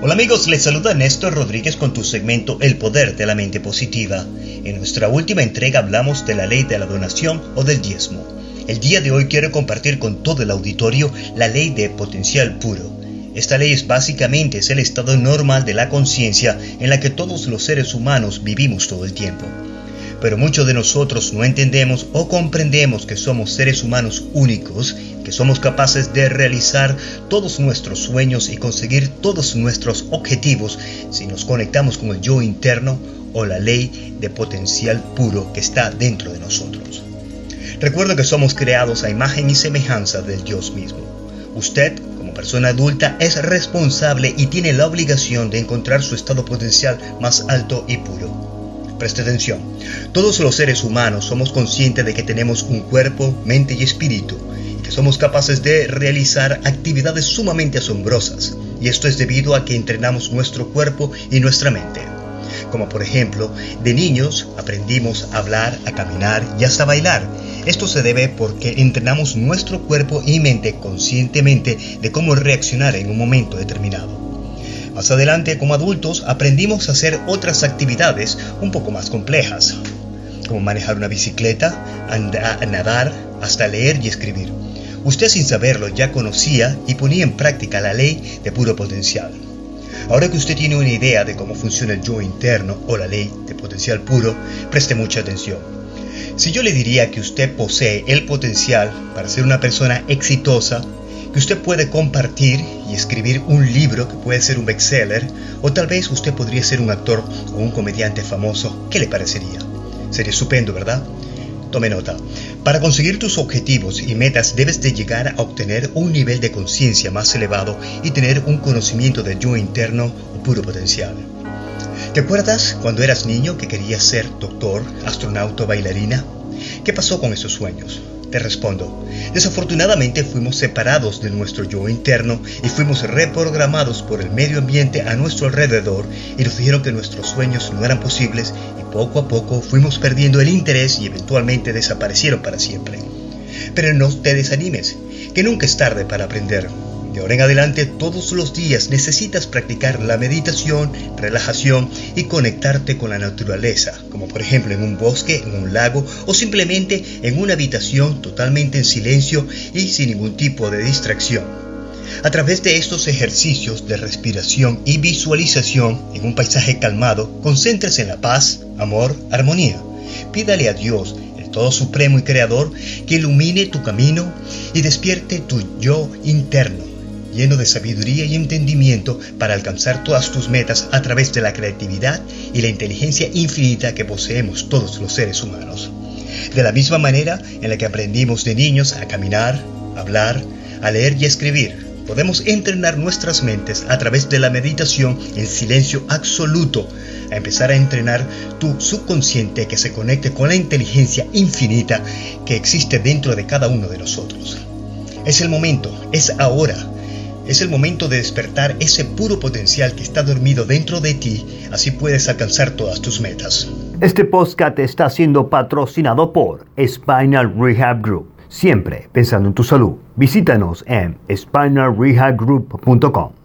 Hola amigos, les saluda Néstor Rodríguez con tu segmento El Poder de la Mente Positiva. En nuestra última entrega hablamos de la ley de la donación o del diezmo. El día de hoy quiero compartir con todo el auditorio la ley de potencial puro. Esta ley es básicamente es el estado normal de la conciencia en la que todos los seres humanos vivimos todo el tiempo. Pero muchos de nosotros no entendemos o comprendemos que somos seres humanos únicos que somos capaces de realizar todos nuestros sueños y conseguir todos nuestros objetivos si nos conectamos con el yo interno o la ley de potencial puro que está dentro de nosotros. Recuerda que somos creados a imagen y semejanza del Dios mismo. Usted, como persona adulta, es responsable y tiene la obligación de encontrar su estado potencial más alto y puro. Preste atención, todos los seres humanos somos conscientes de que tenemos un cuerpo, mente y espíritu, somos capaces de realizar actividades sumamente asombrosas, y esto es debido a que entrenamos nuestro cuerpo y nuestra mente. Como por ejemplo, de niños aprendimos a hablar, a caminar y hasta bailar. Esto se debe porque entrenamos nuestro cuerpo y mente conscientemente de cómo reaccionar en un momento determinado. Más adelante, como adultos, aprendimos a hacer otras actividades un poco más complejas, como manejar una bicicleta, nadar, hasta leer y escribir. Usted sin saberlo ya conocía y ponía en práctica la ley de puro potencial. Ahora que usted tiene una idea de cómo funciona el yo interno o la ley de potencial puro, preste mucha atención. Si yo le diría que usted posee el potencial para ser una persona exitosa, que usted puede compartir y escribir un libro que puede ser un bestseller, o tal vez usted podría ser un actor o un comediante famoso, ¿qué le parecería? Sería estupendo, ¿verdad? Tome nota. Para conseguir tus objetivos y metas debes de llegar a obtener un nivel de conciencia más elevado y tener un conocimiento del yo interno o puro potencial. ¿Te acuerdas cuando eras niño que querías ser doctor, astronauta o bailarina? ¿Qué pasó con esos sueños? Te respondo, desafortunadamente fuimos separados de nuestro yo interno y fuimos reprogramados por el medio ambiente a nuestro alrededor y nos dijeron que nuestros sueños no eran posibles y poco a poco fuimos perdiendo el interés y eventualmente desaparecieron para siempre. Pero no te desanimes, que nunca es tarde para aprender. De ahora en adelante, todos los días necesitas practicar la meditación, relajación y conectarte con la naturaleza, como por ejemplo en un bosque, en un lago o simplemente en una habitación totalmente en silencio y sin ningún tipo de distracción. A través de estos ejercicios de respiración y visualización en un paisaje calmado, concéntrese en la paz, amor, armonía. Pídale a Dios, el Todo Supremo y Creador, que ilumine tu camino y despierte tu yo interno lleno de sabiduría y entendimiento para alcanzar todas tus metas a través de la creatividad y la inteligencia infinita que poseemos todos los seres humanos. De la misma manera en la que aprendimos de niños a caminar, hablar, a leer y escribir, podemos entrenar nuestras mentes a través de la meditación en silencio absoluto, a empezar a entrenar tu subconsciente que se conecte con la inteligencia infinita que existe dentro de cada uno de nosotros. Es el momento, es ahora es el momento de despertar ese puro potencial que está dormido dentro de ti, así puedes alcanzar todas tus metas. Este podcast está siendo patrocinado por Spinal Rehab Group. Siempre pensando en tu salud. Visítanos en spinalrehabgroup.com.